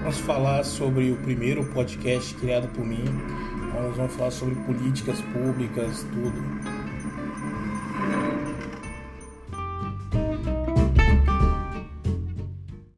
vamos falar sobre o primeiro podcast criado por mim. Nós vamos falar sobre políticas públicas, tudo.